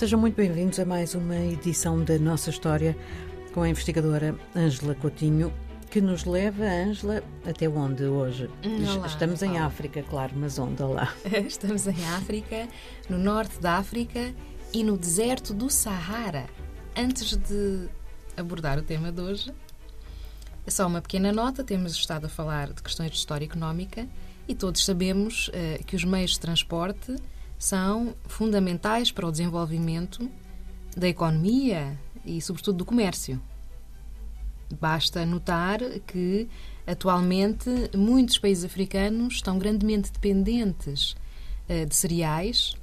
Sejam muito bem-vindos a mais uma edição da nossa história com a investigadora Ângela Coutinho, que nos leva, Ângela, até onde hoje? Olá, Estamos em África, claro, mas onde lá? Estamos em África, no norte da África e no deserto do Sahara. Antes de abordar o tema de hoje, é só uma pequena nota: temos estado a falar de questões de história económica e todos sabemos uh, que os meios de transporte são fundamentais para o desenvolvimento da economia e, sobretudo, do comércio. Basta notar que, atualmente, muitos países africanos estão grandemente dependentes uh, de cereais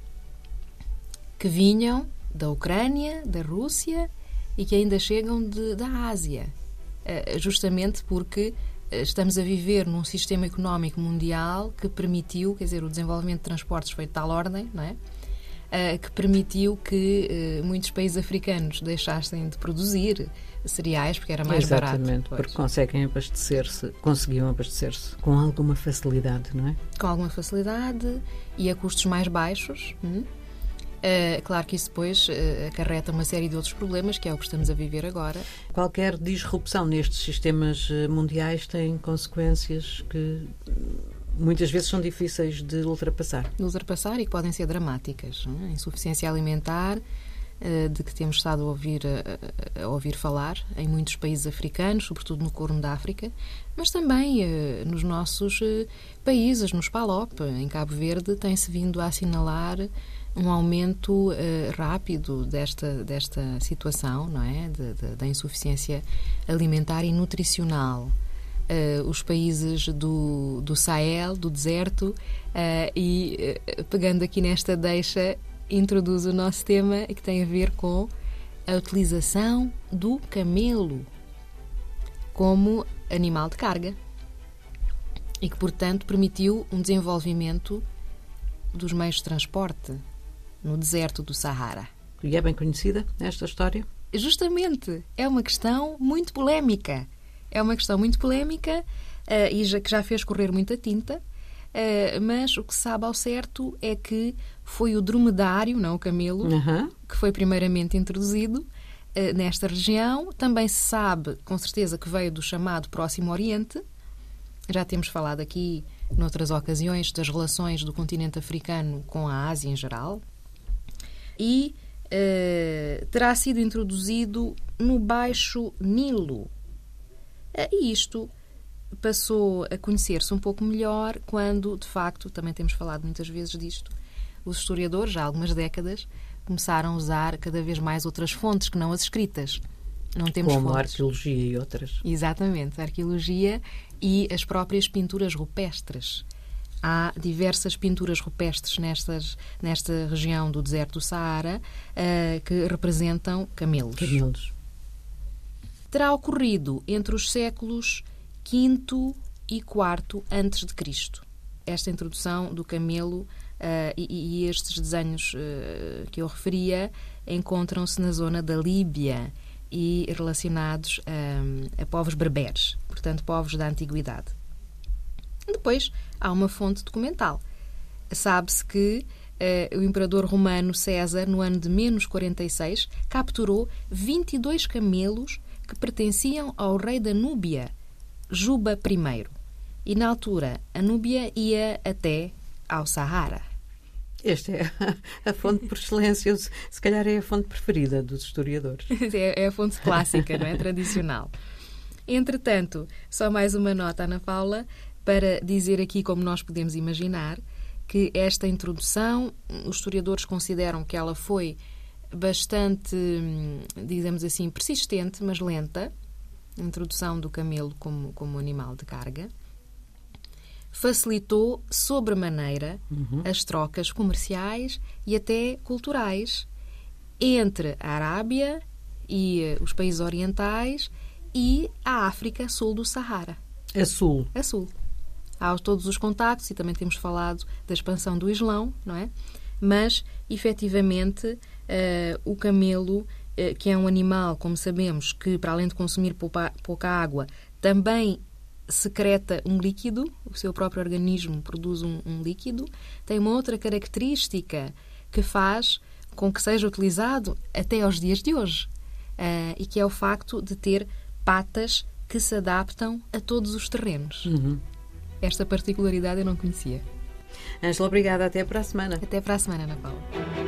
que vinham da Ucrânia, da Rússia e que ainda chegam de, da Ásia, uh, justamente porque estamos a viver num sistema económico mundial que permitiu, quer dizer, o desenvolvimento de transportes foi de tal ordem, não é? Uh, que permitiu que uh, muitos países africanos deixassem de produzir cereais porque era mais Exatamente, barato. Exatamente, porque conseguem abastecer-se, conseguiam abastecer-se com alguma facilidade, não é? Com alguma facilidade e a custos mais baixos. Hum? Uh, claro que isso depois uh, acarreta uma série de outros problemas, que é o que estamos a viver agora. Qualquer disrupção nestes sistemas mundiais tem consequências que muitas vezes são difíceis de ultrapassar. De ultrapassar e que podem ser dramáticas. É? Insuficiência alimentar, de que temos estado a ouvir, a, a, ouvir falar em muitos países africanos, sobretudo no Corno da África, mas também nos nossos países, nos PALOP, em Cabo Verde, tem-se vindo a assinalar um aumento uh, rápido desta, desta situação, não é? Da insuficiência alimentar e nutricional. Uh, os países do, do Sahel, do deserto, uh, e pegando aqui nesta deixa, introduz o nosso tema que tem a ver com a utilização do camelo como animal de carga e que, portanto, permitiu um desenvolvimento dos meios de transporte no deserto do Sahara. E é bem conhecida esta história? Justamente, é uma questão muito polémica. É uma questão muito polémica uh, e já, que já fez correr muita tinta, uh, mas o que se sabe ao certo é que foi o dromedário, não o camelo, uhum. que foi primeiramente introduzido uh, nesta região. Também se sabe, com certeza, que veio do chamado Próximo Oriente. Já temos falado aqui, noutras ocasiões, das relações do continente africano com a Ásia em geral e uh, terá sido introduzido no Baixo Nilo. E isto passou a conhecer-se um pouco melhor quando, de facto, também temos falado muitas vezes disto, os historiadores, já há algumas décadas, começaram a usar cada vez mais outras fontes que não as escritas. Não temos Como fontes. a arqueologia e outras. Exatamente, a arqueologia e as próprias pinturas rupestres. Há diversas pinturas rupestres nestas, nesta região do deserto do Saara uh, que representam camelos. Camelos. Terá ocorrido entre os séculos V e IV antes de Cristo. Esta introdução do camelo uh, e, e, estes desenhos uh, que eu referia encontram-se na zona da Líbia e relacionados a povos berberes, portanto, povos da antiguidade. Depois há uma fonte documental. Sabe-se que uh, o imperador romano César, no ano de menos 46, capturou 22 camelos que pertenciam ao rei da Núbia, Juba I. E na altura, a Núbia ia até ao Sahara. Esta é a, a fonte por excelência, se calhar é a fonte preferida dos historiadores. É, é a fonte clássica, não é? Tradicional. Entretanto, só mais uma nota, Ana Paula, para dizer aqui como nós podemos imaginar que esta introdução, os historiadores consideram que ela foi bastante, digamos assim, persistente, mas lenta, introdução do camelo como, como animal de carga, facilitou sobremaneira uhum. as trocas comerciais e até culturais entre a Arábia e uh, os países orientais e a África sul do Sahara. A sul. A sul. Há todos os contactos e também temos falado da expansão do Islão, não é? Mas, efetivamente, uh, o camelo, que é um animal, como sabemos, que para além de consumir pouca, pouca água, também secreta um líquido, o seu próprio organismo produz um, um líquido, tem uma outra característica que faz com que seja utilizado até aos dias de hoje. Uh, e que é o facto de ter patas que se adaptam a todos os terrenos. Uhum. Esta particularidade eu não conhecia. Ângela, obrigada. Até para a semana. Até para a semana, Ana Paula.